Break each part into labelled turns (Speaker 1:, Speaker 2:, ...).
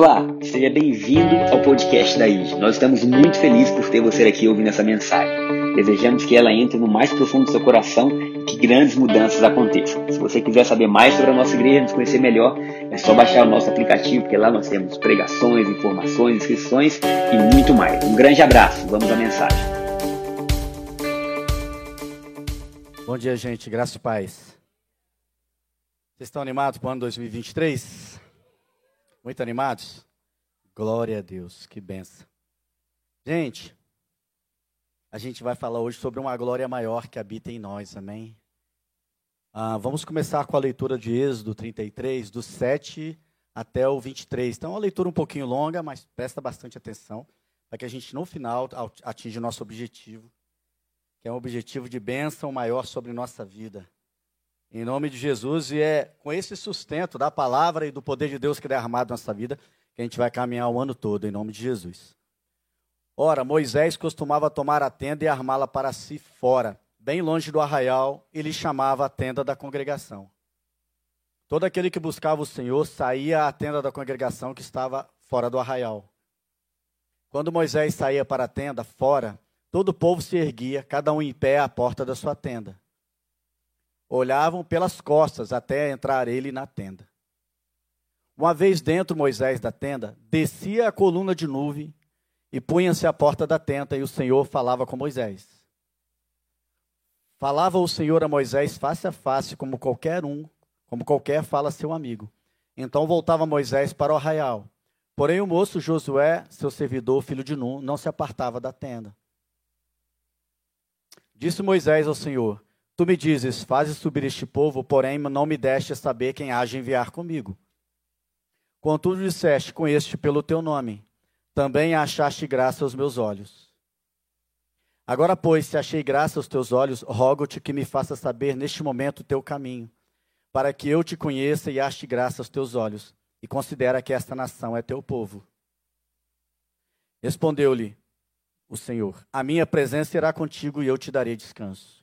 Speaker 1: Olá, seja bem-vindo ao podcast da IG. Nós estamos muito felizes por ter você aqui ouvindo essa mensagem. Desejamos que ela entre no mais profundo do seu coração e que grandes mudanças aconteçam. Se você quiser saber mais sobre a nossa igreja, nos conhecer melhor, é só baixar o nosso aplicativo, porque lá nós temos pregações, informações, inscrições e muito mais. Um grande abraço, vamos à mensagem.
Speaker 2: Bom dia, gente. Graças e paz. Vocês estão animados para o ano 2023? Muito animados? Glória a Deus, que benção. Gente, a gente vai falar hoje sobre uma glória maior que habita em nós, amém? Ah, vamos começar com a leitura de Êxodo 33, do 7 até o 23. Então, é uma leitura um pouquinho longa, mas presta bastante atenção, para que a gente, no final, atinja o nosso objetivo, que é um objetivo de bênção maior sobre nossa vida. Em nome de Jesus, e é com esse sustento da palavra e do poder de Deus que é derramado na nossa vida que a gente vai caminhar o ano todo, em nome de Jesus. Ora, Moisés costumava tomar a tenda e armá-la para si fora, bem longe do arraial, e lhe chamava a tenda da congregação. Todo aquele que buscava o Senhor saía à tenda da congregação que estava fora do arraial. Quando Moisés saía para a tenda, fora, todo o povo se erguia, cada um em pé à porta da sua tenda olhavam pelas costas até entrar ele na tenda. Uma vez dentro Moisés da tenda, descia a coluna de nuvem e punha-se à porta da tenda, e o Senhor falava com Moisés. Falava o Senhor a Moisés face a face, como qualquer um, como qualquer fala seu amigo. Então voltava Moisés para o arraial. Porém o moço Josué, seu servidor, filho de Nun, não se apartava da tenda. Disse Moisés ao Senhor: Tu me dizes, fazes subir este povo, porém não me deste saber quem há de enviar comigo. Contudo disseste, conheço-te pelo teu nome, também achaste graça aos meus olhos. Agora, pois, se achei graça aos teus olhos, rogo-te que me faça saber neste momento o teu caminho, para que eu te conheça e ache graça aos teus olhos, e considera que esta nação é teu povo. Respondeu-lhe o Senhor: A minha presença irá contigo e eu te darei descanso.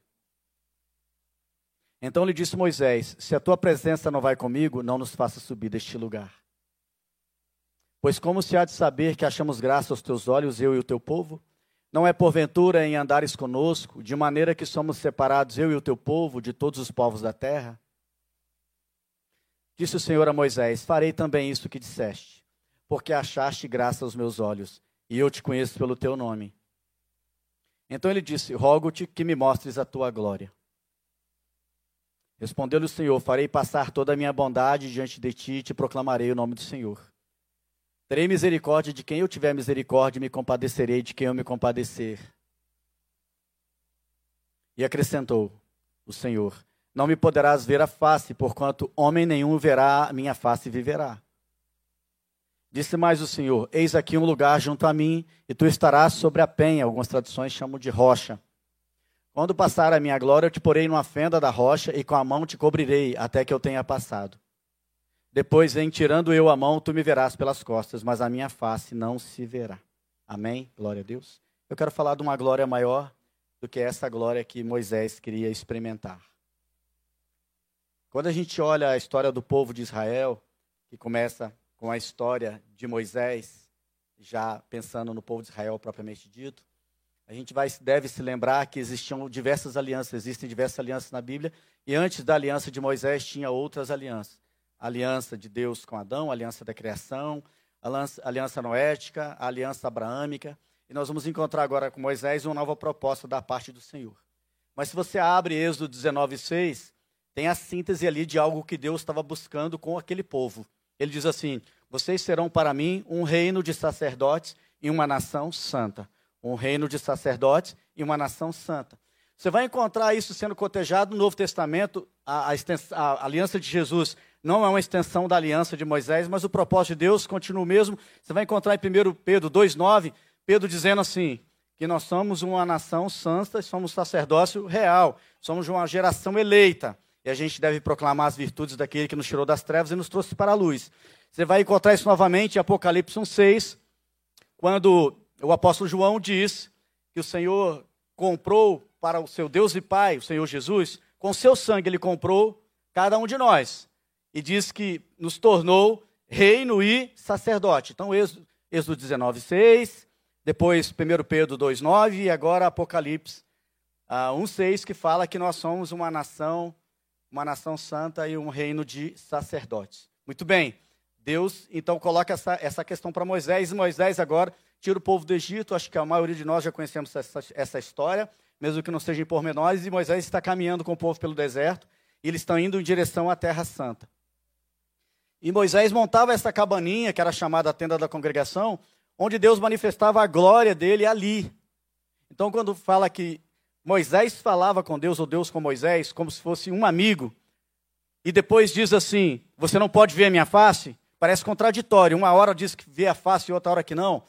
Speaker 2: Então lhe disse Moisés: Se a tua presença não vai comigo, não nos faça subir deste lugar. Pois como se há de saber que achamos graça aos teus olhos, eu e o teu povo? Não é porventura em andares conosco, de maneira que somos separados, eu e o teu povo, de todos os povos da terra? Disse o Senhor a Moisés: Farei também isso que disseste, porque achaste graça aos meus olhos, e eu te conheço pelo teu nome. Então ele disse: Rogo-te que me mostres a tua glória. Respondeu-lhe o Senhor: Farei passar toda a minha bondade diante de ti e te proclamarei o nome do Senhor. Terei misericórdia de quem eu tiver misericórdia e me compadecerei de quem eu me compadecer. E acrescentou o Senhor: Não me poderás ver a face, porquanto homem nenhum verá a minha face e viverá. Disse mais o Senhor: Eis aqui um lugar junto a mim, e tu estarás sobre a penha. Algumas traduções chamam de rocha. Quando passar a minha glória, eu te porei numa fenda da rocha e com a mão te cobrirei até que eu tenha passado. Depois, em tirando eu a mão, tu me verás pelas costas, mas a minha face não se verá. Amém? Glória a Deus. Eu quero falar de uma glória maior do que essa glória que Moisés queria experimentar. Quando a gente olha a história do povo de Israel, que começa com a história de Moisés, já pensando no povo de Israel propriamente dito, a gente vai, deve se lembrar que existiam diversas alianças, existem diversas alianças na Bíblia, e antes da aliança de Moisés tinha outras alianças. A aliança de Deus com Adão, a aliança da criação, a aliança, noética, a aliança abraâmica. E nós vamos encontrar agora com Moisés uma nova proposta da parte do Senhor. Mas se você abre Êxodo 19, 6, tem a síntese ali de algo que Deus estava buscando com aquele povo. Ele diz assim: Vocês serão para mim um reino de sacerdotes e uma nação santa um reino de sacerdotes e uma nação santa. Você vai encontrar isso sendo cotejado no Novo Testamento, a, a, a, aliança de Jesus não é uma extensão da aliança de Moisés, mas o propósito de Deus continua o mesmo. Você vai encontrar em 1 Pedro 2,9, Pedro dizendo assim: que nós somos uma nação santa, somos sacerdócio real, somos uma geração eleita. E a gente deve proclamar as virtudes daquele que nos tirou das trevas e nos trouxe para a luz. Você vai encontrar isso novamente em Apocalipse 1,6, quando o apóstolo João diz que o Senhor comprou para o seu Deus e Pai, o Senhor Jesus, com seu sangue ele comprou cada um de nós. E diz que nos tornou reino e sacerdote. Então, Êxodo 19, 6, depois 1 Pedro 2, 9 e agora Apocalipse uh, 1, 6, que fala que nós somos uma nação, uma nação santa e um reino de sacerdotes. Muito bem, Deus então coloca essa, essa questão para Moisés, e Moisés agora tira o povo do Egito, acho que a maioria de nós já conhecemos essa, essa história, mesmo que não seja em pormenores, e Moisés está caminhando com o povo pelo deserto, e eles estão indo em direção à Terra Santa. E Moisés montava essa cabaninha, que era chamada a tenda da congregação, onde Deus manifestava a glória dele ali. Então, quando fala que Moisés falava com Deus, ou Deus com Moisés, como se fosse um amigo, e depois diz assim: Você não pode ver a minha face? Parece contraditório. Uma hora diz que vê a face e outra hora que não.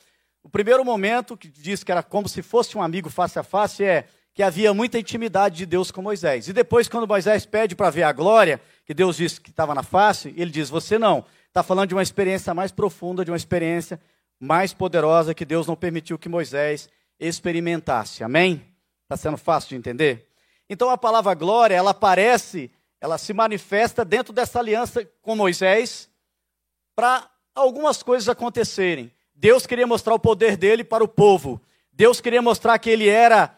Speaker 2: O primeiro momento que diz que era como se fosse um amigo face a face é que havia muita intimidade de Deus com Moisés. E depois, quando Moisés pede para ver a glória, que Deus disse que estava na face, ele diz: Você não. Está falando de uma experiência mais profunda, de uma experiência mais poderosa que Deus não permitiu que Moisés experimentasse. Amém? Está sendo fácil de entender? Então a palavra glória, ela aparece, ela se manifesta dentro dessa aliança com Moisés para algumas coisas acontecerem. Deus queria mostrar o poder dele para o povo. Deus queria mostrar que ele era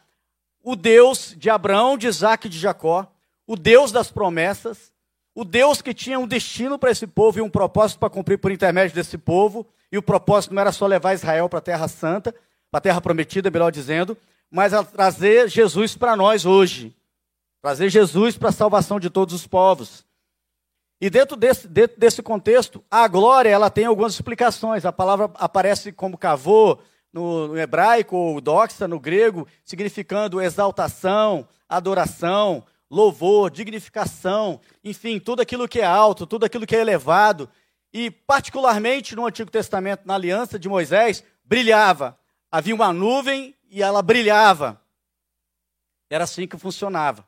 Speaker 2: o Deus de Abraão, de Isaac e de Jacó, o Deus das promessas, o Deus que tinha um destino para esse povo e um propósito para cumprir por intermédio desse povo, e o propósito não era só levar Israel para a Terra Santa, para a Terra Prometida, melhor dizendo, mas a trazer Jesus para nós hoje. Trazer Jesus para a salvação de todos os povos. E dentro desse, dentro desse contexto, a glória ela tem algumas explicações. A palavra aparece como cavô, no, no hebraico ou doxa no grego, significando exaltação, adoração, louvor, dignificação, enfim, tudo aquilo que é alto, tudo aquilo que é elevado. E, particularmente no Antigo Testamento, na aliança de Moisés, brilhava. Havia uma nuvem e ela brilhava. Era assim que funcionava.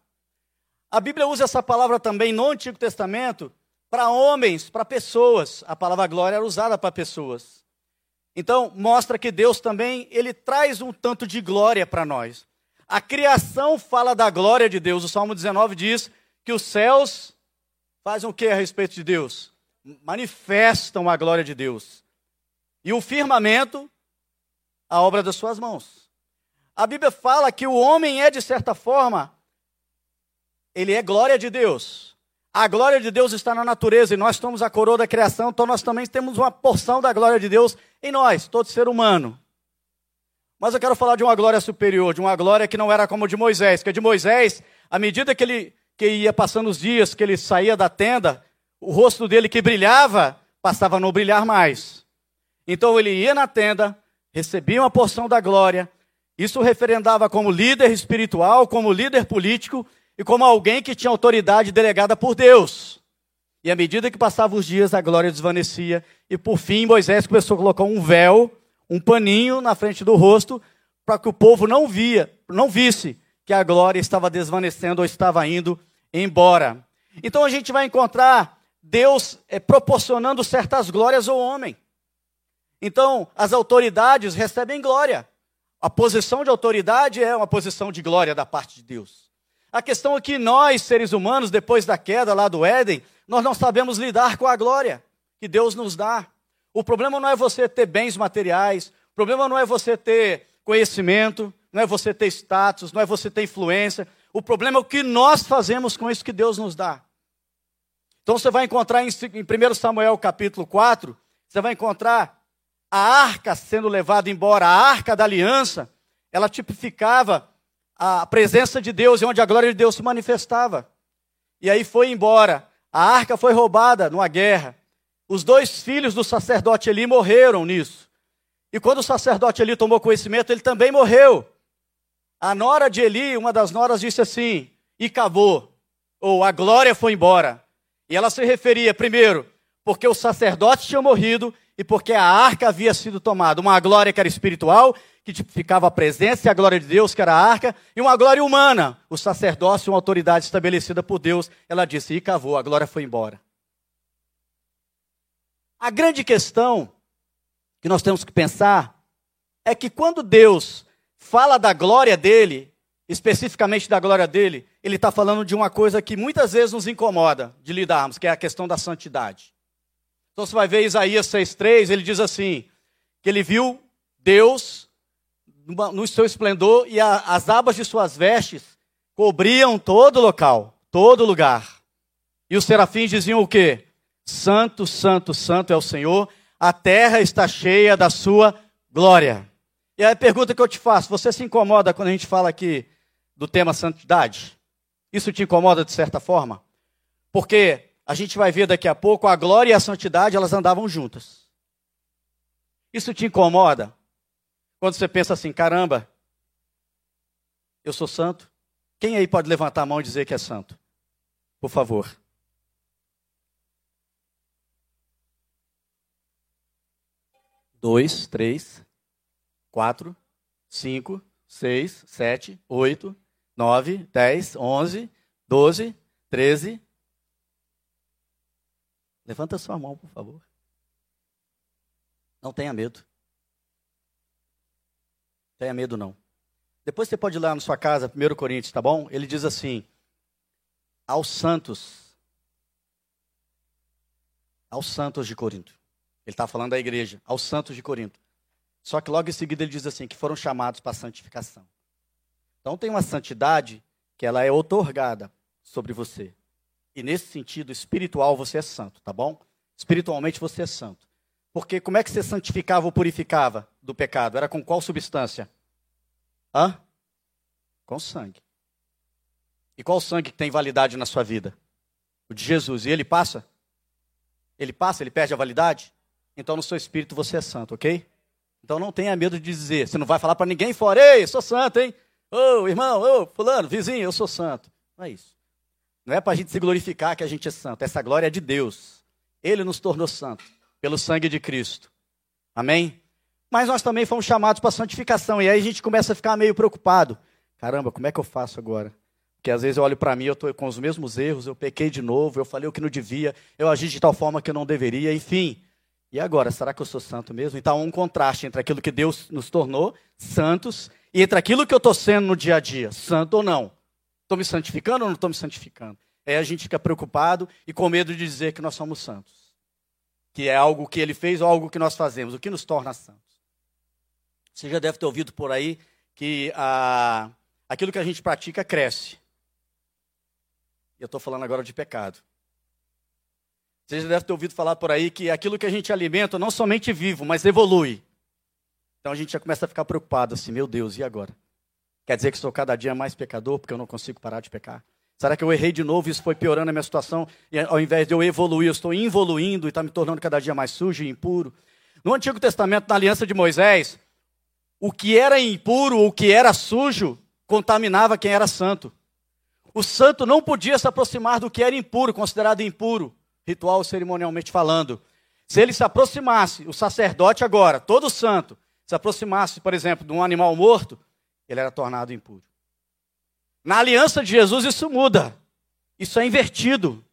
Speaker 2: A Bíblia usa essa palavra também no Antigo Testamento para homens, para pessoas. A palavra glória era usada para pessoas. Então, mostra que Deus também, ele traz um tanto de glória para nós. A criação fala da glória de Deus. O Salmo 19 diz que os céus fazem o que a respeito de Deus? Manifestam a glória de Deus. E o firmamento, a obra das suas mãos. A Bíblia fala que o homem é, de certa forma, ele é glória de Deus. A glória de Deus está na natureza e nós somos a coroa da criação, então nós também temos uma porção da glória de Deus em nós, todo ser humano. Mas eu quero falar de uma glória superior, de uma glória que não era como a de Moisés, que a de Moisés, à medida que ele que ia passando os dias, que ele saía da tenda, o rosto dele que brilhava passava a não brilhar mais. Então ele ia na tenda, recebia uma porção da glória, isso referendava como líder espiritual, como líder político, e como alguém que tinha autoridade delegada por Deus. E à medida que passavam os dias, a glória desvanecia. E por fim, Moisés começou a colocar um véu, um paninho na frente do rosto, para que o povo não via, não visse que a glória estava desvanecendo ou estava indo embora. Então a gente vai encontrar Deus é, proporcionando certas glórias ao homem. Então as autoridades recebem glória. A posição de autoridade é uma posição de glória da parte de Deus. A questão é que nós, seres humanos, depois da queda lá do Éden, nós não sabemos lidar com a glória que Deus nos dá. O problema não é você ter bens materiais, o problema não é você ter conhecimento, não é você ter status, não é você ter influência. O problema é o que nós fazemos com isso que Deus nos dá. Então você vai encontrar em 1 Samuel capítulo 4, você vai encontrar a arca sendo levada embora, a arca da aliança, ela tipificava a presença de Deus e onde a glória de Deus se manifestava. E aí foi embora. A arca foi roubada numa guerra. Os dois filhos do sacerdote Eli morreram nisso. E quando o sacerdote Eli tomou conhecimento, ele também morreu. A nora de Eli, uma das noras, disse assim: e acabou. Ou a glória foi embora. E ela se referia, primeiro, porque o sacerdote tinha morrido e porque a arca havia sido tomada. Uma glória que era espiritual que tipificava a presença e a glória de Deus, que era a arca, e uma glória humana, o sacerdócio, uma autoridade estabelecida por Deus. Ela disse: e cavou, a glória foi embora. A grande questão que nós temos que pensar é que quando Deus fala da glória dele, especificamente da glória dele, ele está falando de uma coisa que muitas vezes nos incomoda de lidarmos, que é a questão da santidade. Então você vai ver Isaías 6,3, ele diz assim: que ele viu Deus no seu esplendor e a, as abas de suas vestes cobriam todo local, todo lugar. E os serafins diziam o quê? Santo, santo, santo é o Senhor, a terra está cheia da sua glória. E a pergunta que eu te faço: você se incomoda quando a gente fala aqui do tema santidade? Isso te incomoda de certa forma? Porque a gente vai ver daqui a pouco a glória e a santidade, elas andavam juntas. Isso te incomoda? Quando você pensa assim, caramba, eu sou santo? Quem aí pode levantar a mão e dizer que é santo? Por favor. Dois, três, quatro, cinco, seis, sete, oito, nove, dez, onze, doze, treze. Levanta sua mão, por favor. Não tenha medo. Tenha medo, não. Depois você pode ir lá na sua casa, 1 Coríntios, tá bom? Ele diz assim: aos santos, aos santos de Corinto. Ele está falando da igreja, aos santos de Corinto. Só que logo em seguida ele diz assim: que foram chamados para santificação. Então tem uma santidade que ela é otorgada sobre você. E nesse sentido espiritual você é santo, tá bom? Espiritualmente você é santo. Porque como é que você santificava ou purificava do pecado? Era com qual substância? Hã? Com sangue. E qual sangue que tem validade na sua vida? O de Jesus. E ele passa? Ele passa, ele perde a validade? Então no seu espírito você é santo, ok? Então não tenha medo de dizer. Você não vai falar para ninguém fora, ei, sou santo, hein? Ô, oh, irmão, ô, oh, fulano, vizinho, eu sou santo. Não é isso. Não é para a gente se glorificar que a gente é santo. Essa glória é de Deus. Ele nos tornou santo pelo sangue de Cristo. Amém? Mas nós também fomos chamados para santificação. E aí a gente começa a ficar meio preocupado. Caramba, como é que eu faço agora? Porque às vezes eu olho para mim, eu estou com os mesmos erros, eu pequei de novo, eu falei o que não devia, eu agi de tal forma que eu não deveria, enfim. E agora, será que eu sou santo mesmo? Então há um contraste entre aquilo que Deus nos tornou, santos, e entre aquilo que eu estou sendo no dia a dia, santo ou não. Estou me santificando ou não estou me santificando? Aí a gente fica preocupado e com medo de dizer que nós somos santos. Que é algo que ele fez ou algo que nós fazemos, o que nos torna santos. Você já deve ter ouvido por aí que a, aquilo que a gente pratica cresce. Eu estou falando agora de pecado. Você já deve ter ouvido falar por aí que aquilo que a gente alimenta não somente vivo, mas evolui. Então a gente já começa a ficar preocupado assim, meu Deus, e agora? Quer dizer que sou cada dia mais pecador porque eu não consigo parar de pecar? Será que eu errei de novo e isso foi piorando a minha situação? E ao invés de eu evoluir, eu estou involuindo e está me tornando cada dia mais sujo e impuro? No Antigo Testamento, na aliança de Moisés, o que era impuro, o que era sujo, contaminava quem era santo. O santo não podia se aproximar do que era impuro, considerado impuro, ritual cerimonialmente falando. Se ele se aproximasse, o sacerdote agora, todo santo, se aproximasse, por exemplo, de um animal morto, ele era tornado impuro. Na aliança de Jesus isso muda. Isso é invertido.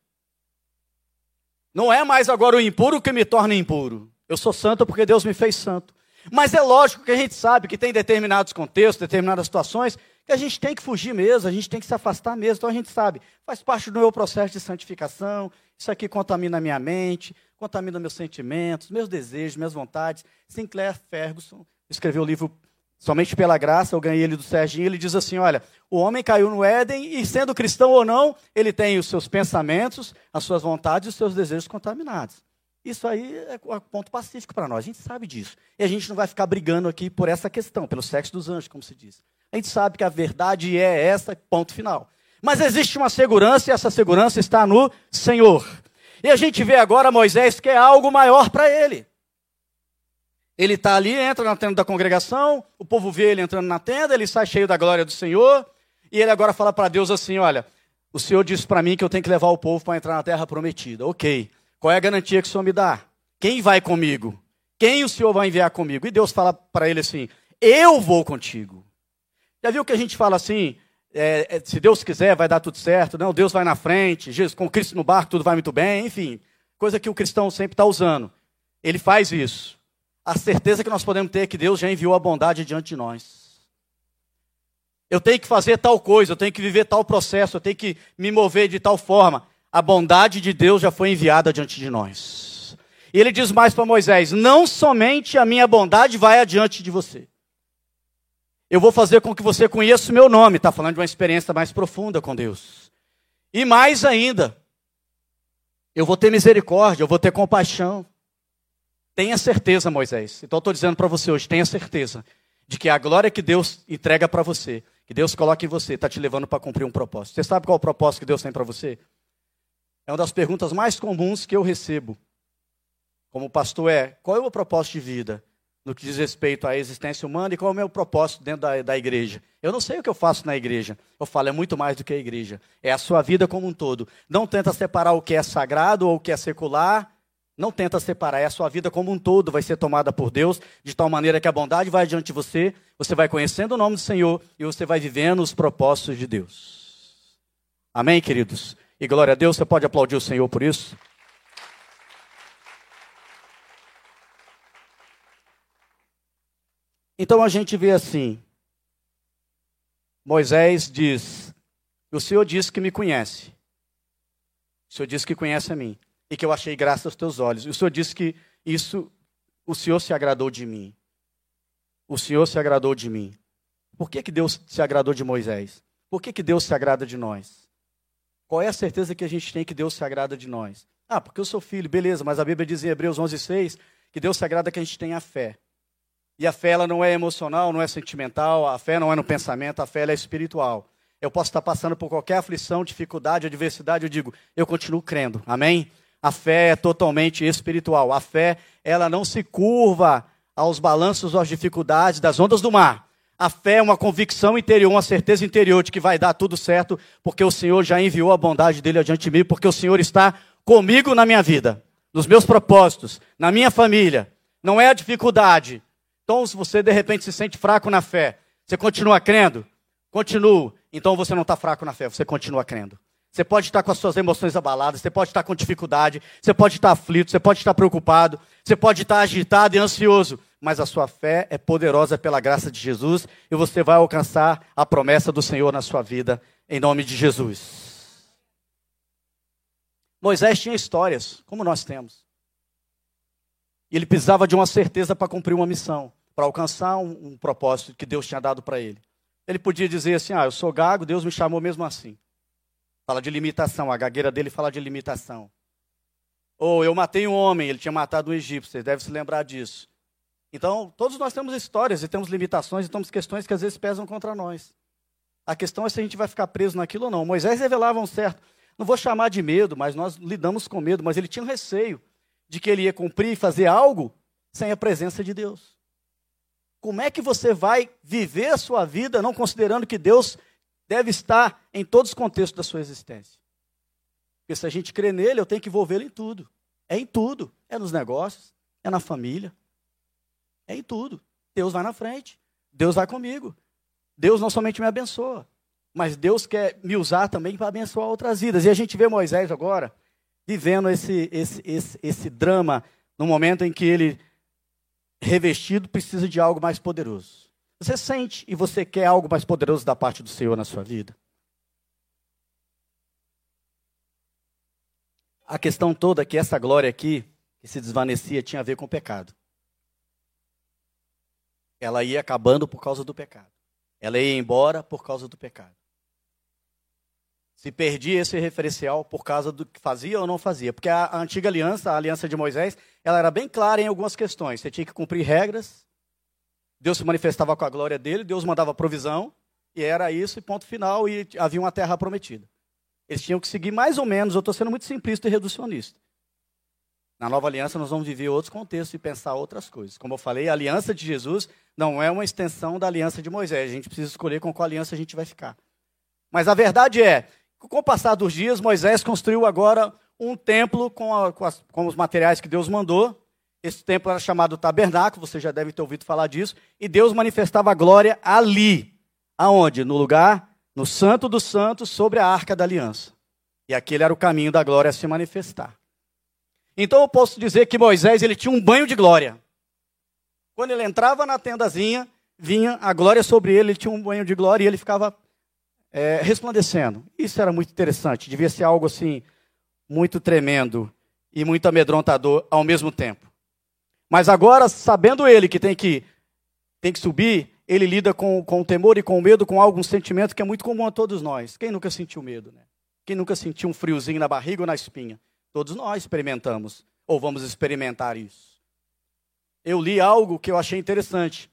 Speaker 2: Não é mais agora o impuro que me torna impuro. Eu sou santo porque Deus me fez santo. Mas é lógico que a gente sabe que tem determinados contextos, determinadas situações, que a gente tem que fugir mesmo, a gente tem que se afastar mesmo. Então a gente sabe, faz parte do meu processo de santificação. Isso aqui contamina a minha mente, contamina meus sentimentos, meus desejos, minhas vontades. Sinclair Ferguson escreveu o livro Somente pela graça, eu ganhei ele do Serginho, ele diz assim: olha, o homem caiu no Éden e, sendo cristão ou não, ele tem os seus pensamentos, as suas vontades e os seus desejos contaminados. Isso aí é ponto pacífico para nós, a gente sabe disso. E a gente não vai ficar brigando aqui por essa questão, pelo sexo dos anjos, como se diz. A gente sabe que a verdade é essa, ponto final. Mas existe uma segurança e essa segurança está no Senhor. E a gente vê agora Moisés que é algo maior para ele. Ele está ali, entra na tenda da congregação, o povo vê ele entrando na tenda, ele sai cheio da glória do Senhor, e ele agora fala para Deus assim: Olha, o Senhor disse para mim que eu tenho que levar o povo para entrar na terra prometida. Ok, qual é a garantia que o Senhor me dá? Quem vai comigo? Quem o Senhor vai enviar comigo? E Deus fala para ele assim: Eu vou contigo. Já viu que a gente fala assim? É, é, se Deus quiser, vai dar tudo certo. Não, Deus vai na frente. Jesus, com Cristo no barco, tudo vai muito bem. Enfim, coisa que o cristão sempre está usando. Ele faz isso a certeza que nós podemos ter é que Deus já enviou a bondade diante de nós. Eu tenho que fazer tal coisa, eu tenho que viver tal processo, eu tenho que me mover de tal forma. A bondade de Deus já foi enviada diante de nós. E ele diz mais para Moisés: Não somente a minha bondade vai adiante de você. Eu vou fazer com que você conheça o meu nome. Está falando de uma experiência mais profunda com Deus. E mais ainda, eu vou ter misericórdia, eu vou ter compaixão. Tenha certeza, Moisés. Então estou dizendo para você hoje, tenha certeza de que a glória que Deus entrega para você, que Deus coloca em você, está te levando para cumprir um propósito. Você sabe qual é o propósito que Deus tem para você? É uma das perguntas mais comuns que eu recebo como pastor é, qual é o meu propósito de vida no que diz respeito à existência humana e qual é o meu propósito dentro da, da igreja? Eu não sei o que eu faço na igreja. Eu falo, é muito mais do que a igreja. É a sua vida como um todo. Não tenta separar o que é sagrado ou o que é secular. Não tenta separar, é a sua vida como um todo vai ser tomada por Deus, de tal maneira que a bondade vai adiante de você, você vai conhecendo o nome do Senhor e você vai vivendo os propósitos de Deus. Amém, queridos? E glória a Deus, você pode aplaudir o Senhor por isso? Então a gente vê assim: Moisés diz: O Senhor disse que me conhece. O Senhor disse que conhece a mim. E que eu achei graça aos teus olhos. E o Senhor disse que isso, o Senhor se agradou de mim. O Senhor se agradou de mim. Por que, que Deus se agradou de Moisés? Por que, que Deus se agrada de nós? Qual é a certeza que a gente tem que Deus se agrada de nós? Ah, porque eu sou filho, beleza, mas a Bíblia diz em Hebreus 11,6 que Deus se agrada que a gente tenha fé. E a fé ela não é emocional, não é sentimental, a fé não é no pensamento, a fé é espiritual. Eu posso estar passando por qualquer aflição, dificuldade, adversidade, eu digo, eu continuo crendo. Amém? A fé é totalmente espiritual. A fé, ela não se curva aos balanços, às dificuldades das ondas do mar. A fé é uma convicção interior, uma certeza interior de que vai dar tudo certo, porque o Senhor já enviou a bondade dele adiante de mim, porque o Senhor está comigo na minha vida, nos meus propósitos, na minha família. Não é a dificuldade, então, se você de repente se sente fraco na fé, você continua crendo? Continua. Então você não está fraco na fé, você continua crendo. Você pode estar com as suas emoções abaladas, você pode estar com dificuldade, você pode estar aflito, você pode estar preocupado, você pode estar agitado e ansioso, mas a sua fé é poderosa pela graça de Jesus e você vai alcançar a promessa do Senhor na sua vida, em nome de Jesus. Moisés tinha histórias, como nós temos. E ele precisava de uma certeza para cumprir uma missão para alcançar um, um, propósito que Deus tinha dado para ele. Ele podia dizer assim: Ah, eu sou gago, Deus me chamou mesmo assim. Fala de limitação, a gagueira dele fala de limitação. Ou eu matei um homem, ele tinha matado um egípcio, você deve se lembrar disso. Então, todos nós temos histórias e temos limitações e temos questões que às vezes pesam contra nós. A questão é se a gente vai ficar preso naquilo ou não. Moisés revelava um certo, não vou chamar de medo, mas nós lidamos com medo, mas ele tinha um receio de que ele ia cumprir e fazer algo sem a presença de Deus. Como é que você vai viver a sua vida não considerando que Deus deve estar em todos os contextos da sua existência? Porque se a gente crê nele, eu tenho que envolvê-lo em tudo. É em tudo. É nos negócios, é na família, é em tudo. Deus vai na frente. Deus vai comigo. Deus não somente me abençoa, mas Deus quer me usar também para abençoar outras vidas. E a gente vê Moisés agora vivendo esse, esse, esse, esse drama no momento em que ele revestido precisa de algo mais poderoso. Você sente e você quer algo mais poderoso da parte do Senhor na sua vida? A questão toda é que essa glória aqui, que se desvanecia, tinha a ver com o pecado. Ela ia acabando por causa do pecado. Ela ia embora por causa do pecado se perdia esse referencial por causa do que fazia ou não fazia. Porque a, antiga aliança, a aliança de Moisés, ela era bem clara em algumas questões. Você tinha que cumprir regras, Deus se manifestava com a glória dele, Deus mandava provisão, e era isso, e ponto final, e havia uma terra prometida. Eles tinham que seguir mais ou menos, eu estou sendo muito simplista e reducionista. Na nova aliança, nós vamos viver outros contextos e pensar outras coisas. Como eu falei, a aliança de Jesus não é uma extensão da aliança de Moisés. A gente precisa escolher com qual aliança a gente vai ficar. Mas a verdade é, com o passar dos dias, Moisés construiu agora um templo com, a, com, as, com, os materiais que Deus mandou. Esse templo era chamado tabernáculo, você já deve ter ouvido falar disso. E Deus manifestava a glória ali. Aonde? No lugar, no Santo dos Santos, sobre a arca da aliança. E aquele era o caminho da glória a se manifestar. Então eu posso dizer que Moisés ele tinha um banho de glória. Quando ele entrava na tendazinha, vinha a glória sobre ele, ele tinha um banho de glória e ele ficava é, resplandecendo. Isso era muito interessante, devia ser algo assim, muito tremendo. e muito amedrontador ao mesmo tempo. Mas agora, sabendo ele que tem que, tem que subir, ele lida com, com o temor e com o medo, com algum sentimento que é muito comum a todos nós. Quem nunca sentiu medo, né? Quem nunca sentiu um friozinho na barriga ou na espinha? Todos nós experimentamos, ou vamos experimentar isso. Eu li algo que eu achei interessante.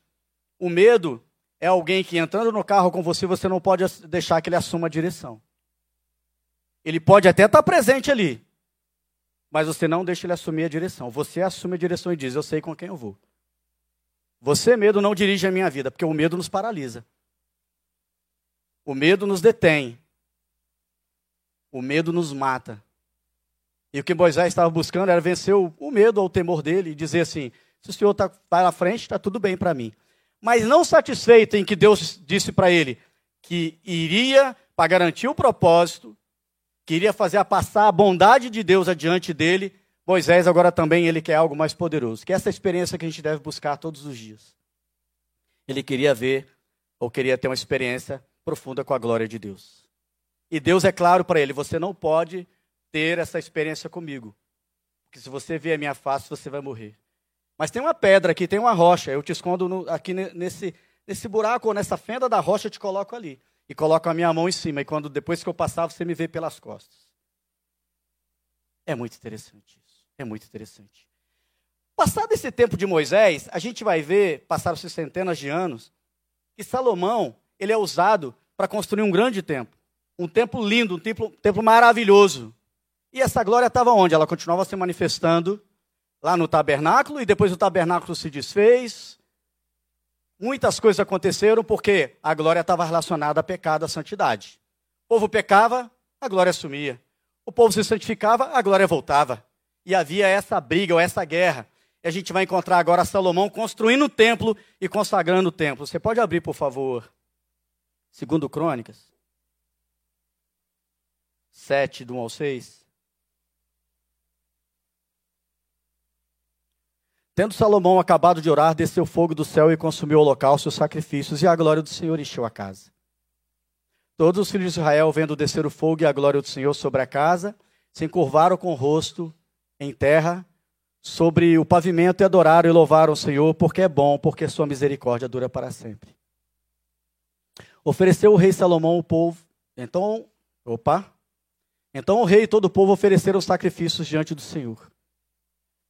Speaker 2: O medo é alguém que entrando no carro com você, você não pode deixar que ele assuma a direção. Ele pode até estar presente ali, mas você não deixa ele assumir a direção. Você assume a direção e diz: Eu sei com quem eu vou. Você, medo, não dirige a minha vida, porque o medo nos paralisa. O medo nos detém. O medo nos mata. E o que Moisés estava buscando era vencer o, medo ou o temor dele e dizer assim: se o Senhor tá, vai à frente, está tudo bem para mim. Mas não satisfeito em que Deus disse para ele que iria, para garantir o propósito, queria fazer a passar a bondade de Deus adiante dele, Moisés agora também ele quer algo mais poderoso, que é essa experiência que a gente deve buscar todos os dias. Ele queria ver ou queria ter uma experiência profunda com a glória de Deus. E Deus é claro para ele: você não pode ter essa experiência comigo, porque se você ver a minha face, você vai morrer. Mas tem uma pedra aqui, tem uma rocha. Eu te escondo no, aqui nesse, nesse buraco ou nessa fenda da rocha, eu te coloco ali e coloco a minha mão em cima. E quando depois que eu passar, você me vê pelas costas. É muito interessante isso. É muito interessante. Passado esse tempo de Moisés, a gente vai ver, passaram-se centenas de anos, que Salomão ele é usado para construir um grande templo. Um templo lindo, um templo, um templo maravilhoso. E essa glória estava onde? Ela continuava se manifestando lá no tabernáculo, e depois o tabernáculo se desfez, Muitas coisas aconteceram porque a glória estava relacionada a pecado, à santidade. O povo pecava, a glória sumia. O povo se santificava, a glória voltava. E havia essa briga ou essa guerra. E a gente vai encontrar agora Salomão construindo o templo e consagrando o templo. Você pode abrir, por favor, segundo Crônicas 7, do 1 ao 6. Tendo Salomão acabado de orar, desceu fogo do céu e consumiu o holocausto e os sacrifícios, e a glória do Senhor encheu a casa. Todos os filhos de Israel, vendo descer o fogo e a glória do Senhor sobre a casa, se encurvaram com o rosto em terra sobre o pavimento e adoraram e louvaram o Senhor, porque é bom, porque sua misericórdia dura para sempre. Ofereceu o rei Salomão o povo. Então, opa. Então o rei e todo o povo ofereceram sacrifícios diante do Senhor.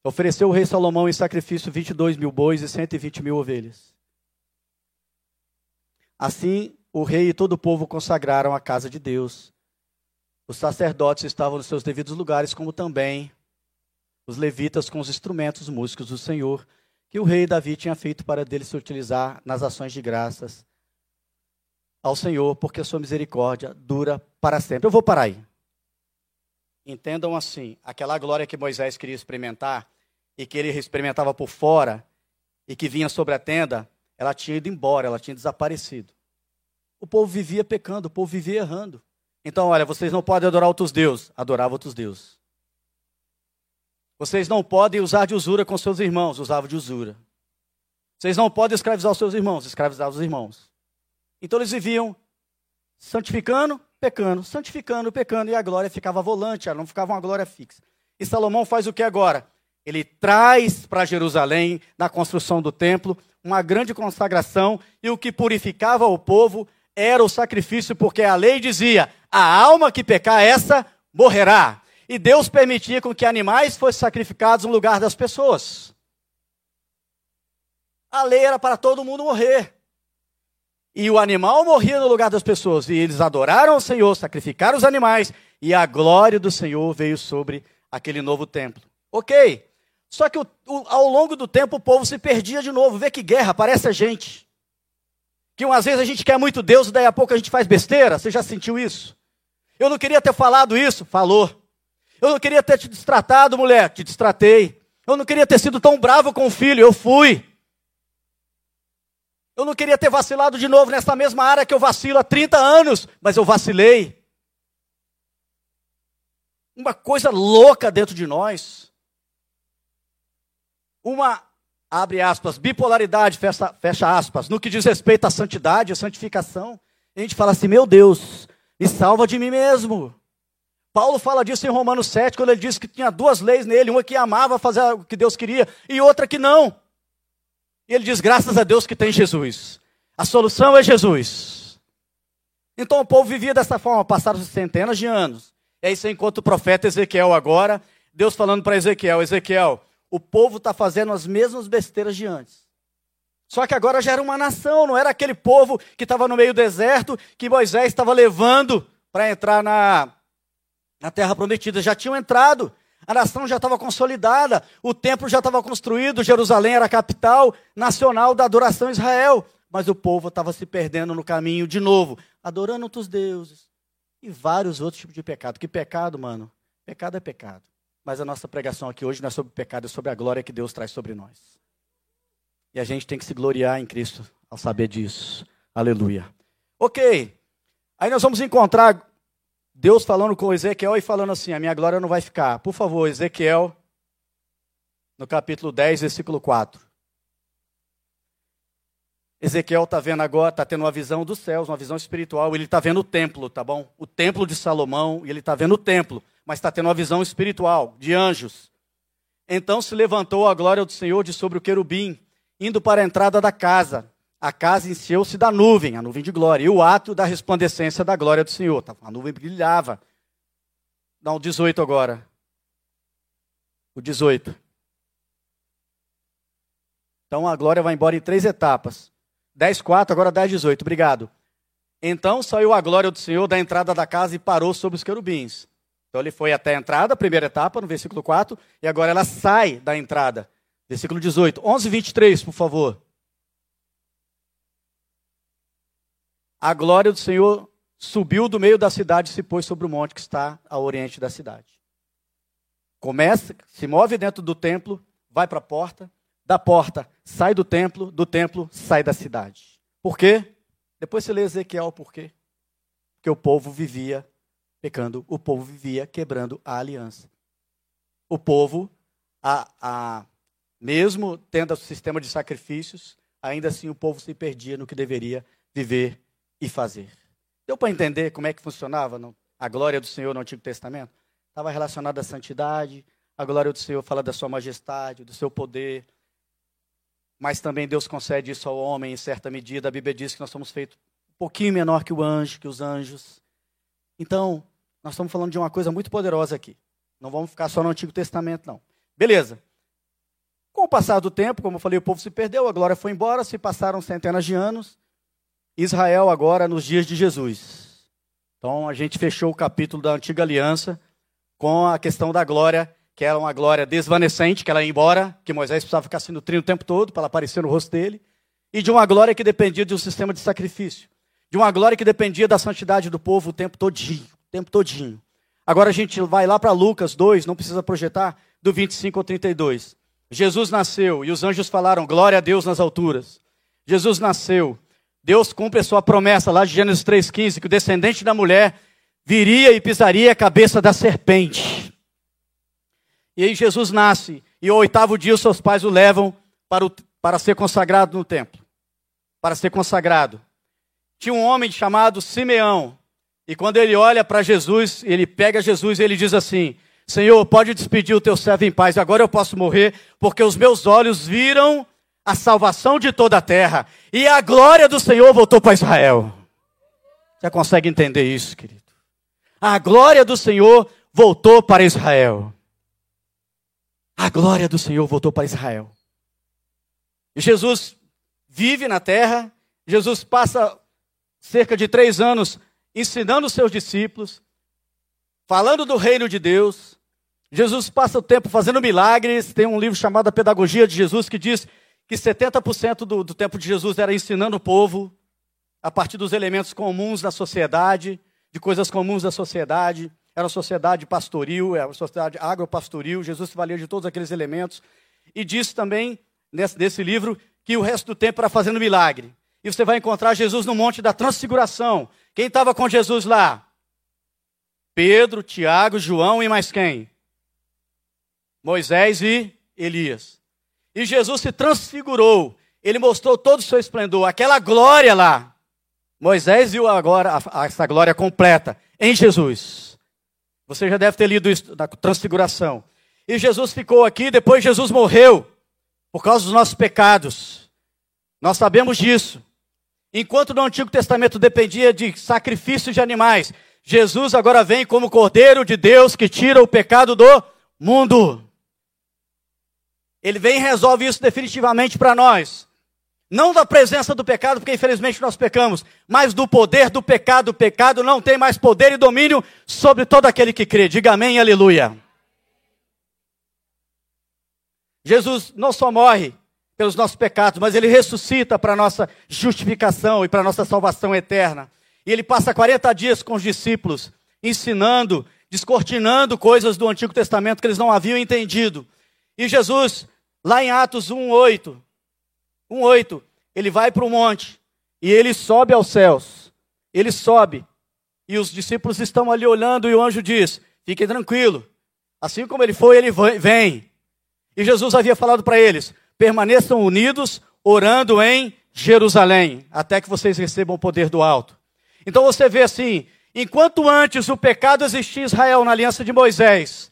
Speaker 2: Ofereceu o rei Salomão em sacrifício 22 mil bois e 120 mil ovelhas. Assim, o rei e todo o povo consagraram a casa de Deus. Os sacerdotes estavam nos seus devidos lugares, como também os levitas com os instrumentos músicos do Senhor, que o rei Davi tinha feito para dele se utilizar nas ações de graças ao Senhor, porque a sua misericórdia dura para sempre. Eu vou parar aí. Entendam assim, aquela glória que Moisés queria experimentar, e que ele experimentava por fora e que vinha sobre a tenda, ela tinha ido embora, ela tinha desaparecido. O povo vivia pecando, o povo vivia errando. Então, olha, vocês não podem adorar outros deuses. Adorava outros deuses. Vocês não podem usar de usura com seus irmãos. Usavam de usura. Vocês não podem escravizar os seus irmãos. Escravizavam os irmãos. Então eles viviam santificando, pecando, santificando, pecando. E a glória ficava volante, ela não ficava uma glória fixa. E Salomão faz o que agora? Ele traz para Jerusalém, na construção do templo, uma grande consagração, e o que purificava o povo era o sacrifício, porque a lei dizia: a alma que pecar essa morrerá. E Deus permitia com que animais fossem sacrificados no lugar das pessoas. A lei era para todo mundo morrer. E o animal morria no lugar das pessoas. E eles adoraram o Senhor, sacrificaram os animais, e a glória do Senhor veio sobre aquele novo templo. Ok, só que o, o, ao longo do tempo o povo se perdia de novo. Vê que guerra, parece a gente. Que às vezes a gente quer muito Deus e daí a pouco a gente faz besteira. Você já sentiu isso? Eu não queria ter falado isso. Falou. Eu não queria ter te destratado, mulher. Te destratei. Eu não queria ter sido tão bravo com o filho. Eu fui. Eu não queria ter vacilado de novo nessa mesma área que eu vacilo há 30 anos, mas eu vacilei. Uma coisa louca dentro de nós uma, abre aspas, bipolaridade, fecha, fecha aspas, no que diz respeito à santidade, à santificação. A gente fala assim, meu Deus, me salva de mim mesmo. Paulo fala disso em Romanos 7, quando ele diz que tinha duas leis nele, uma que amava fazer o que Deus queria e outra que não. E ele diz: graças a Deus que tem Jesus. A solução é Jesus. Então o povo vivia dessa forma, passaram centenas de anos. É isso enquanto o profeta Ezequiel agora, Deus falando para Ezequiel: Ezequiel, o povo está fazendo as mesmas besteiras de antes. Só que agora já era uma nação, não era aquele povo que estava no meio do deserto, que Moisés estava levando para entrar na, na terra prometida. Já tinham entrado, a nação já estava consolidada, o templo já estava construído, Jerusalém era a capital nacional da adoração Israel. Mas o povo estava se perdendo no caminho de novo, adorando outros deuses e vários outros tipos de pecado. Que pecado, mano? Pecado é pecado. Mas a nossa pregação aqui hoje não é sobre pecado, é sobre a glória que Deus traz sobre nós. E a gente tem que se gloriar em Cristo ao saber disso. Aleluia. Ok. Aí nós vamos encontrar Deus falando com Ezequiel e falando assim: A minha glória não vai ficar. Por favor, Ezequiel, no capítulo 10, versículo 4. Ezequiel está vendo agora, está tendo uma visão dos céus, uma visão espiritual. Ele está vendo o templo, tá bom? O templo de Salomão, e ele está vendo o templo, mas está tendo uma visão espiritual, de anjos. Então se levantou a glória do Senhor de sobre o querubim, indo para a entrada da casa a casa encheu-se da nuvem, a nuvem de glória, e o ato da resplandecência da glória do Senhor. Tá, a nuvem brilhava. Dá o 18 agora. O 18. Então a glória vai embora em três etapas. 10, 4, agora 10, 18. Obrigado. Então saiu a glória do Senhor da entrada da casa e parou sobre os querubins. Então ele foi até a entrada, primeira etapa, no versículo 4, e agora ela sai da entrada. Versículo 18. 11, 23, por favor. a glória do Senhor subiu do meio da cidade e se pôs sobre o monte que está ao oriente da cidade. Começa, se move dentro do templo, vai para a porta, da porta sai do templo, do templo sai da cidade. Por quê? Depois você lê Ezequiel por quê? Porque o povo vivia pecando, o povo vivia quebrando a aliança. O povo, a, a, mesmo tendo o sistema de sacrifícios, ainda assim o povo se perdia no que deveria viver e fazer. Deu para entender como é que funcionava a glória do Senhor no Antigo Testamento? Estava relacionada à santidade, a glória do Senhor fala da sua majestade, do seu poder. Mas também Deus concede isso ao homem em certa medida. A Bíblia diz que nós somos feitos um pouquinho menor que o anjo, que os anjos. Então, nós estamos falando de uma coisa muito poderosa aqui. Não vamos ficar só no Antigo Testamento, não. Beleza. Com o passar do tempo, como eu falei, o povo se perdeu, a glória foi embora, se passaram centenas de anos. Israel agora nos dias de Jesus. Então a gente fechou o capítulo da antiga aliança com a questão da glória, que era uma glória desvanecente, que ela ia embora, que Moisés precisava ficar se nutrindo o tempo todo para ela aparecer no rosto dele, e de uma glória que dependia de um sistema de sacrifício, de uma glória que dependia da santidade do povo o tempo todinho, tempo todinho. Agora a gente vai lá para Lucas 2, não precisa projetar, do 25 ao 32. Jesus nasceu e os anjos falaram: Glória a Deus nas alturas. Jesus nasceu Deus cumpre a sua promessa lá de Gênesis 3,15, que o descendente da mulher viria e pisaria a cabeça da serpente. E aí Jesus nasce, e ao oitavo dia os seus pais o levam para, o, para ser consagrado no templo. Para ser consagrado. Tinha um homem chamado Simeão, e quando ele olha para Jesus, ele pega Jesus e ele diz assim: Senhor, pode despedir o teu servo em paz, agora eu posso morrer, porque os meus olhos viram a salvação de toda a terra. E a glória do Senhor voltou para Israel. Já consegue entender isso, querido? A glória do Senhor voltou para Israel. A glória do Senhor voltou para Israel. E Jesus vive na terra, Jesus passa cerca de três anos ensinando os seus discípulos, falando do reino de Deus. Jesus passa o tempo fazendo milagres. Tem um livro chamado A Pedagogia de Jesus que diz que 70% do, do tempo de Jesus era ensinando o povo a partir dos elementos comuns da sociedade, de coisas comuns da sociedade. Era uma sociedade pastoril, era uma sociedade agropastoril. Jesus se valia de todos aqueles elementos. E disse também, nesse, nesse livro, que o resto do tempo era fazendo milagre. E você vai encontrar Jesus no Monte da Transfiguração. Quem estava com Jesus lá? Pedro, Tiago, João e mais quem? Moisés e Elias. E Jesus se transfigurou. Ele mostrou todo o seu esplendor, aquela glória lá. Moisés viu agora essa glória completa em Jesus. Você já deve ter lido isso na Transfiguração. E Jesus ficou aqui, depois Jesus morreu por causa dos nossos pecados. Nós sabemos disso. Enquanto no Antigo Testamento dependia de sacrifícios de animais, Jesus agora vem como Cordeiro de Deus que tira o pecado do mundo. Ele vem e resolve isso definitivamente para nós. Não da presença do pecado, porque infelizmente nós pecamos, mas do poder do pecado. O pecado não tem mais poder e domínio sobre todo aquele que crê. Diga amém, aleluia. Jesus não só morre pelos nossos pecados, mas ele ressuscita para nossa justificação e para nossa salvação eterna. E ele passa 40 dias com os discípulos, ensinando, descortinando coisas do Antigo Testamento que eles não haviam entendido. E Jesus, lá em Atos 1:8, 1:8, ele vai para o monte e ele sobe aos céus. Ele sobe. E os discípulos estão ali olhando e o anjo diz: "Fiquem tranquilo. Assim como ele foi, ele vem." E Jesus havia falado para eles: permaneçam unidos, orando em Jerusalém, até que vocês recebam o poder do alto. Então você vê assim: enquanto antes o pecado existia em Israel na aliança de Moisés,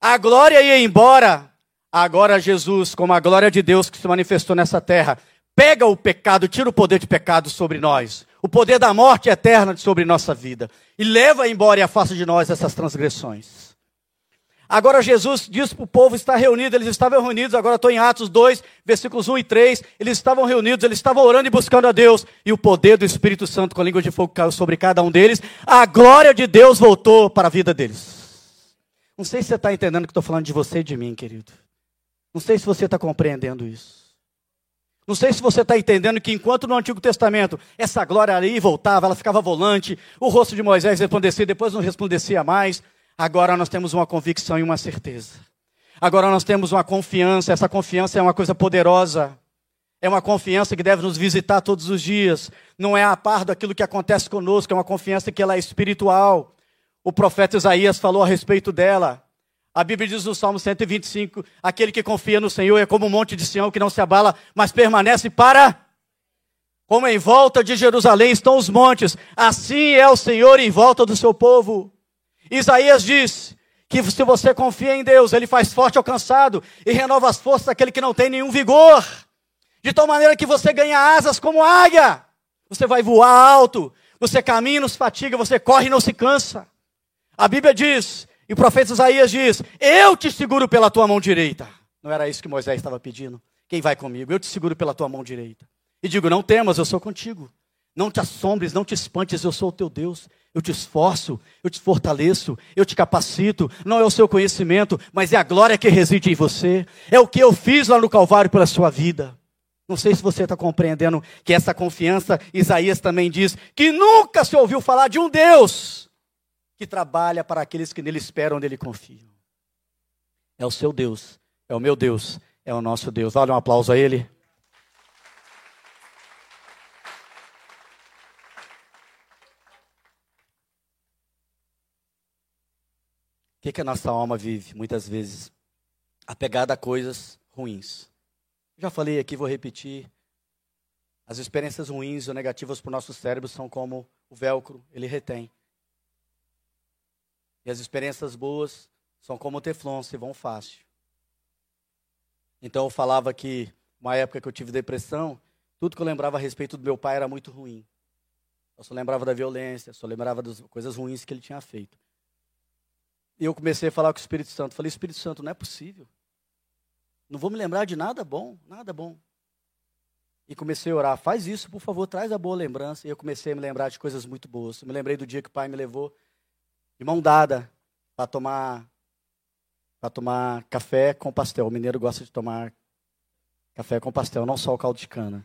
Speaker 2: a glória ia embora, agora Jesus, como a glória de Deus que se manifestou nessa terra, pega o pecado, tira o poder de pecado sobre nós, o poder da morte eterna sobre nossa vida, e leva embora e afasta de nós essas transgressões. Agora Jesus diz para o povo estar reunido, eles estavam reunidos, agora estou em Atos 2, versículos 1 e 3, eles estavam reunidos, eles estavam orando e buscando a Deus, e o poder do Espírito Santo com a língua de fogo caiu sobre cada um deles, a glória de Deus voltou para a vida deles. Não sei se você está entendendo que estou falando de você e de mim, querido. Não sei se você está compreendendo isso. Não sei se você está entendendo que enquanto no Antigo Testamento essa glória ali voltava, ela ficava volante, o rosto de Moisés resplandecia, depois não resplandecia mais, Agora nós temos uma convicção e uma certeza. Agora nós temos uma confiança, essa confiança é uma coisa poderosa. É uma confiança que deve nos visitar todos os dias. Não é a par daquilo que acontece conosco, é uma confiança que ela é espiritual. O profeta Isaías falou a respeito dela. A Bíblia diz no Salmo 125: aquele que confia no Senhor é como um monte de Sião que não se abala, mas permanece para. Como em volta de Jerusalém estão os montes, assim é o Senhor em volta do seu povo. Isaías diz que se você confia em Deus, Ele faz forte ao cansado e renova as forças daquele que não tem nenhum vigor. De tal maneira que você ganha asas como águia. Você vai voar alto, você caminha e não se fatiga, você corre e não se cansa. A Bíblia diz, e o profeta Isaías diz: Eu te seguro pela tua mão direita. Não era isso que Moisés estava pedindo? Quem vai comigo? Eu te seguro pela tua mão direita. E digo: Não temas, eu sou contigo. Não te assombres, não te espantes, eu sou o teu Deus. Eu te esforço, eu te fortaleço, eu te capacito. Não é o seu conhecimento, mas é a glória que reside em você. É o que eu fiz lá no Calvário pela sua vida. Não sei se você está compreendendo que essa confiança, Isaías também diz que nunca se ouviu falar de um Deus que trabalha para aqueles que nele esperam, nele confiam. É o seu Deus, é o meu Deus, é o nosso Deus. Olha um aplauso a ele. Que, que a nossa alma vive, muitas vezes? Apegada a coisas ruins. Já falei aqui, vou repetir. As experiências ruins ou negativas para o nosso cérebro são como o velcro, ele retém. E as experiências boas são como o teflon, se vão fácil. Então eu falava que, uma época que eu tive depressão, tudo que eu lembrava a respeito do meu pai era muito ruim. Eu só lembrava da violência, só lembrava das coisas ruins que ele tinha feito. E eu comecei a falar com o Espírito Santo. Falei, Espírito Santo, não é possível. Não vou me lembrar de nada bom, nada bom. E comecei a orar, faz isso, por favor, traz a boa lembrança. E eu comecei a me lembrar de coisas muito boas. Eu me lembrei do dia que o pai me levou de mão dada para tomar para tomar café com pastel. O mineiro gosta de tomar café com pastel, não só o caldo de cana.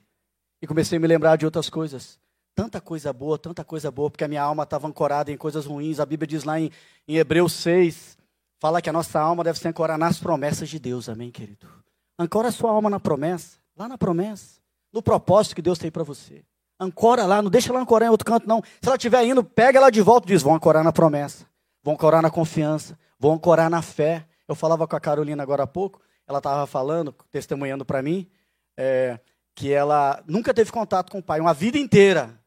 Speaker 2: E comecei a me lembrar de outras coisas tanta coisa boa, tanta coisa boa, porque a minha alma estava ancorada em coisas ruins. A Bíblia diz lá em, em Hebreus 6, fala que a nossa alma deve ser ancorada nas promessas de Deus, amém, querido? Ancora a sua alma na promessa, lá na promessa, no propósito que Deus tem para você. Ancora lá, não deixa ela ancorar em outro canto, não. Se ela estiver indo, pega ela de volta e diz: vão ancorar na promessa, vão ancorar na confiança, vão ancorar na fé. Eu falava com a Carolina agora há pouco, ela estava falando, testemunhando para mim, é, que ela nunca teve contato com o pai, uma vida inteira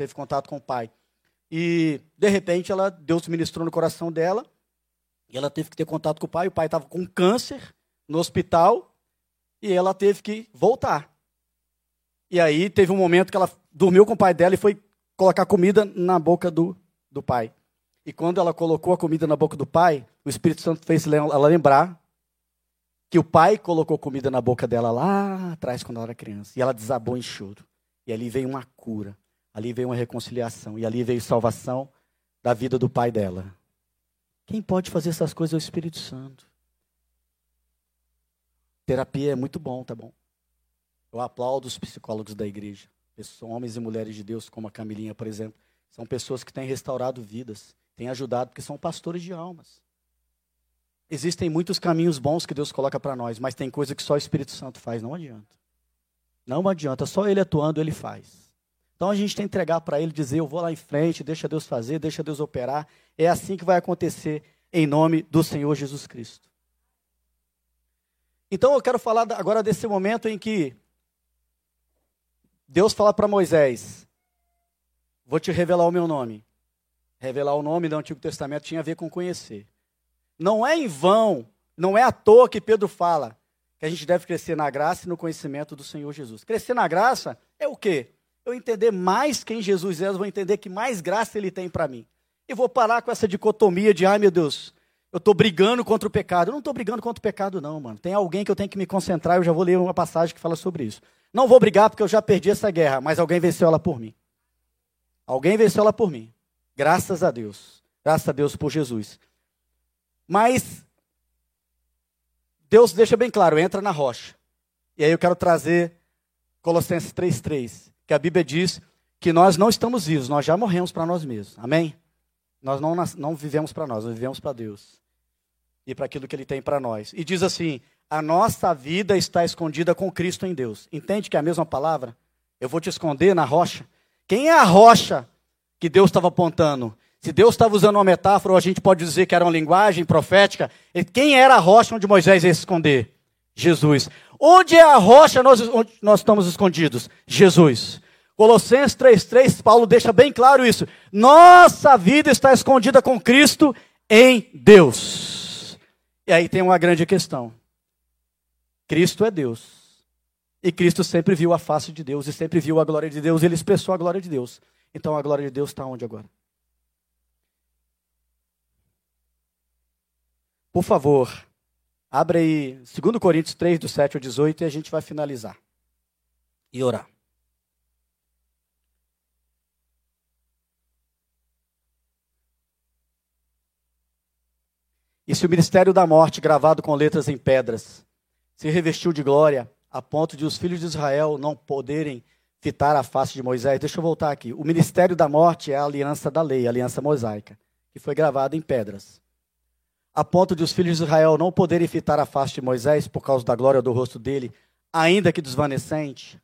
Speaker 2: teve contato com o pai. E, de repente, ela, Deus ministrou no coração dela. E ela teve que ter contato com o pai. O pai estava com câncer no hospital. E ela teve que voltar. E aí teve um momento que ela dormiu com o pai dela e foi colocar comida na boca do, do pai. E quando ela colocou a comida na boca do pai, o Espírito Santo fez ela lembrar que o pai colocou comida na boca dela lá atrás quando ela era criança. E ela desabou em choro. E ali veio uma cura, ali veio uma reconciliação, e ali veio salvação da vida do pai dela. Quem pode fazer essas coisas é o Espírito Santo. Terapia é muito bom, tá bom? Eu aplaudo os psicólogos da igreja. Homens e mulheres de Deus, como a Camilinha, por exemplo. São pessoas que têm restaurado vidas, têm ajudado, porque são pastores de almas. Existem muitos caminhos bons que Deus coloca para nós, mas tem coisa que só o Espírito Santo faz, não adianta. Não adianta, só ele atuando, ele faz. Então a gente tem que entregar para ele, dizer: Eu vou lá em frente, deixa Deus fazer, deixa Deus operar. É assim que vai acontecer, em nome do Senhor Jesus Cristo. Então eu quero falar agora desse momento em que Deus fala para Moisés: Vou te revelar o meu nome. Revelar o nome do Antigo Testamento tinha a ver com conhecer. Não é em vão, não é à toa que Pedro fala que a gente deve crescer na graça e no conhecimento do Senhor Jesus. Crescer na graça é o quê? Eu entender mais quem Jesus é, eu vou entender que mais graça ele tem para mim. E vou parar com essa dicotomia de, ai meu Deus, eu estou brigando contra o pecado. Eu não estou brigando contra o pecado, não, mano. Tem alguém que eu tenho que me concentrar, eu já vou ler uma passagem que fala sobre isso. Não vou brigar porque eu já perdi essa guerra, mas alguém venceu ela por mim. Alguém venceu ela por mim. Graças a Deus. Graças a Deus por Jesus. Mas Deus deixa bem claro, entra na rocha. E aí eu quero trazer Colossenses 3:3, que a Bíblia diz que nós não estamos vivos, nós já morremos para nós mesmos. Amém? Nós não, não vivemos para nós, nós vivemos para Deus. E para aquilo que Ele tem para nós. E diz assim: a nossa vida está escondida com Cristo em Deus. Entende que é a mesma palavra? Eu vou te esconder na rocha. Quem é a rocha que Deus estava apontando? Se Deus estava usando uma metáfora, a gente pode dizer que era uma linguagem profética, quem era a rocha onde Moisés ia se esconder? Jesus. Onde é a rocha nós, onde nós estamos escondidos? Jesus. Colossenses 3,3, Paulo deixa bem claro isso. Nossa vida está escondida com Cristo em Deus. E aí tem uma grande questão. Cristo é Deus. E Cristo sempre viu a face de Deus e sempre viu a glória de Deus, ele expressou a glória de Deus. Então a glória de Deus está onde agora? Por favor, abre aí 2 Coríntios 3, do 7 ao 18, e a gente vai finalizar. E orar. E se o ministério da morte, gravado com letras em pedras, se revestiu de glória, a ponto de os filhos de Israel não poderem fitar a face de Moisés. Deixa eu voltar aqui. O ministério da morte é a aliança da lei, a aliança mosaica, que foi gravada em pedras a ponto de os filhos de Israel não poderem fitar a face de Moisés por causa da glória do rosto dele, ainda que desvanecente?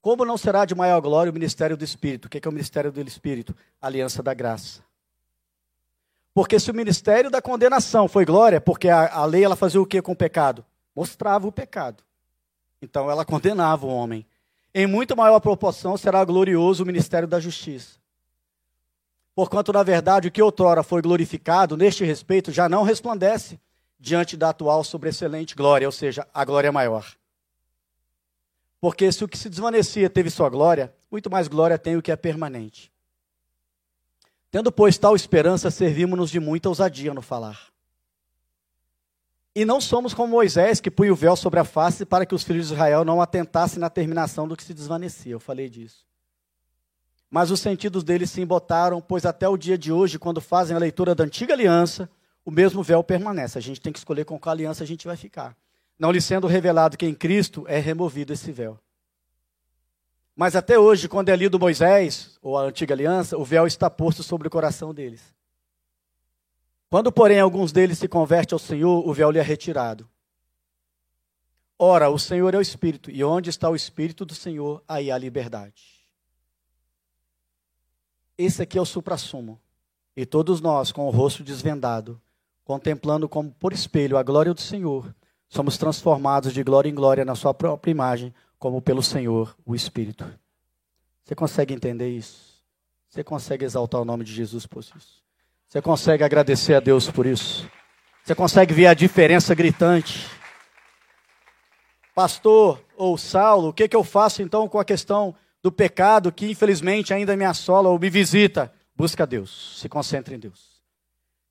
Speaker 2: Como não será de maior glória o ministério do Espírito? O que é, o ministério do Espírito? A aliança da graça. Porque se o ministério da condenação foi glória, porque a, a lei ela fazia o que com o pecado? Mostrava o pecado. Então ela condenava o homem. Em muito maior proporção será glorioso o ministério da justiça. Porquanto, na verdade, o que outrora foi glorificado, neste respeito, já não resplandece diante da atual sobreexcelente glória, ou seja, a glória maior. Porque se o que se desvanecia teve sua glória, muito mais glória tem o que é permanente. Tendo, pois, tal esperança, servimos-nos de muita ousadia no falar. E não somos como Moisés, que punha o véu sobre a face para que os filhos de Israel não atentassem na terminação do que se desvanecia. Eu falei disso mas os sentidos deles se embotaram, pois até o dia de hoje, quando fazem a leitura da antiga aliança, o mesmo véu permanece. A gente tem que escolher com qual aliança a gente vai ficar. Não lhe sendo revelado que em Cristo é removido esse véu. Mas até hoje, quando é lido Moisés, ou a antiga aliança, o véu está posto sobre o coração deles. Quando, porém, alguns deles se convertem ao Senhor, o véu lhe é retirado. Ora, o Senhor é o Espírito, e onde está o Espírito do Senhor, aí há liberdade. Esse aqui é o suprassumo. E todos nós, com o rosto desvendado, contemplando como por espelho a glória do Senhor, somos transformados de glória em glória na sua própria imagem, como pelo Senhor, o Espírito. Você consegue entender isso? Você consegue exaltar o nome de Jesus por isso? Você consegue agradecer a Deus por isso? Você consegue ver a diferença gritante? Pastor ou Saulo, o que, que eu faço então com a questão do pecado que infelizmente ainda me assola ou me visita? Busca Deus, se concentre em Deus.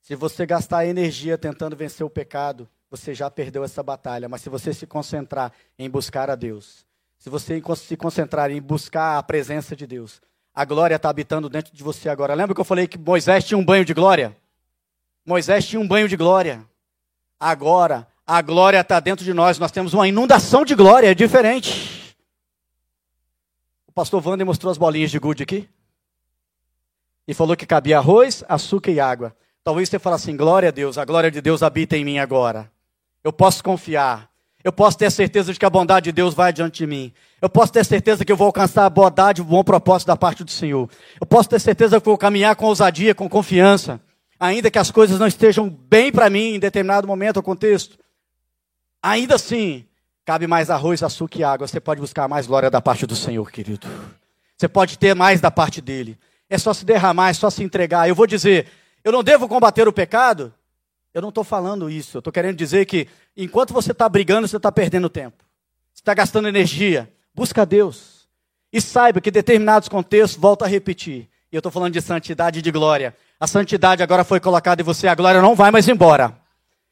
Speaker 2: Se você gastar energia tentando vencer o pecado, você já perdeu essa batalha. Mas se você se concentrar em buscar a Deus, se você se concentrar em buscar a presença de Deus, a glória está habitando dentro de você agora. Lembra que eu falei que Moisés tinha um banho de glória? Moisés tinha um banho de glória. Agora, a glória está dentro de nós. Nós temos uma inundação de glória, é diferente. O pastor Wander mostrou as bolinhas de gude aqui. E falou que cabia arroz, açúcar e água. Talvez você fale assim: glória a Deus, a glória de Deus habita em mim agora. Eu posso confiar. Eu posso ter certeza de que a bondade de Deus vai adiante de mim. Eu posso ter certeza que eu vou alcançar a bondade o bom propósito da parte do Senhor. Eu posso ter certeza que eu vou caminhar com ousadia, com confiança. Ainda que as coisas não estejam bem para mim em determinado momento ou contexto. Ainda assim, cabe mais arroz, açúcar e água. Você pode buscar mais glória da parte do Senhor, querido. Você pode ter mais da parte dele. É só se derramar, é só se entregar. Eu vou dizer, eu não devo combater o pecado? Eu não estou falando isso. Eu estou querendo dizer que enquanto você está brigando, você está perdendo tempo. Você está gastando energia. Busca Deus. E saiba que determinados contextos, volta a repetir. E eu estou falando de santidade e de glória. A santidade agora foi colocada em você, a glória não vai mais embora.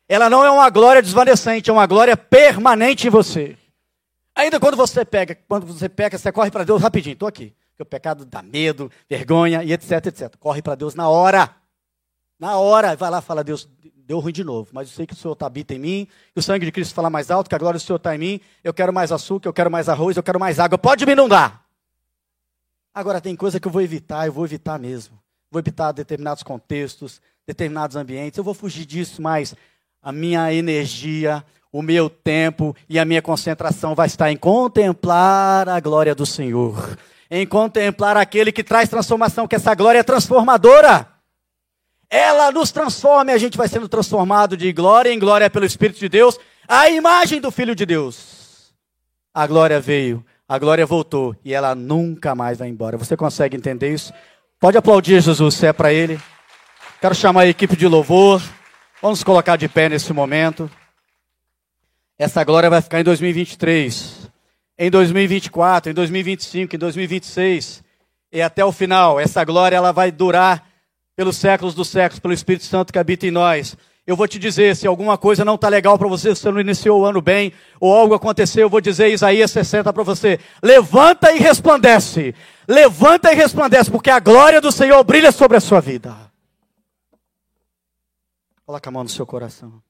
Speaker 2: Ela não é uma glória desvanecente, é uma glória permanente em você. Ainda quando você pega, quando você peca, você corre para Deus rapidinho. Estou aqui. Porque o pecado dá medo, vergonha e etc, etc. Corre para Deus na hora. Na hora, vai lá e fala, Deus, deu ruim de novo, mas eu sei que o Senhor habita em mim, que o sangue de Cristo fala mais alto, que a glória do Senhor está em mim, eu quero mais açúcar, eu quero mais arroz, eu quero mais água, pode me inundar. Agora tem coisa que eu vou evitar, eu vou evitar mesmo. Vou evitar determinados contextos, determinados ambientes, eu vou fugir disso, mas a minha energia, o meu tempo e a minha concentração vai estar em contemplar a glória do Senhor, em contemplar aquele que traz transformação, que essa glória é transformadora. Ela nos transforma e a gente vai sendo transformado de glória em glória pelo Espírito de Deus, a imagem do Filho de Deus. A glória veio, a glória voltou e ela nunca mais vai embora. Você consegue entender isso? Pode aplaudir Jesus, se é para Ele. Quero chamar a equipe de louvor. Vamos colocar de pé nesse momento. Essa glória vai ficar em 2023, em 2024, em 2025, em 2026 e até o final. Essa glória ela vai durar pelos séculos dos séculos, pelo Espírito Santo que habita em nós. Eu vou te dizer, se alguma coisa não está legal para você, se você não iniciou o ano bem, ou algo aconteceu, eu vou dizer Isaías 60 para você: levanta e resplandece. Levanta e resplandece, porque a glória do Senhor brilha sobre a sua vida. Coloca a mão no seu coração.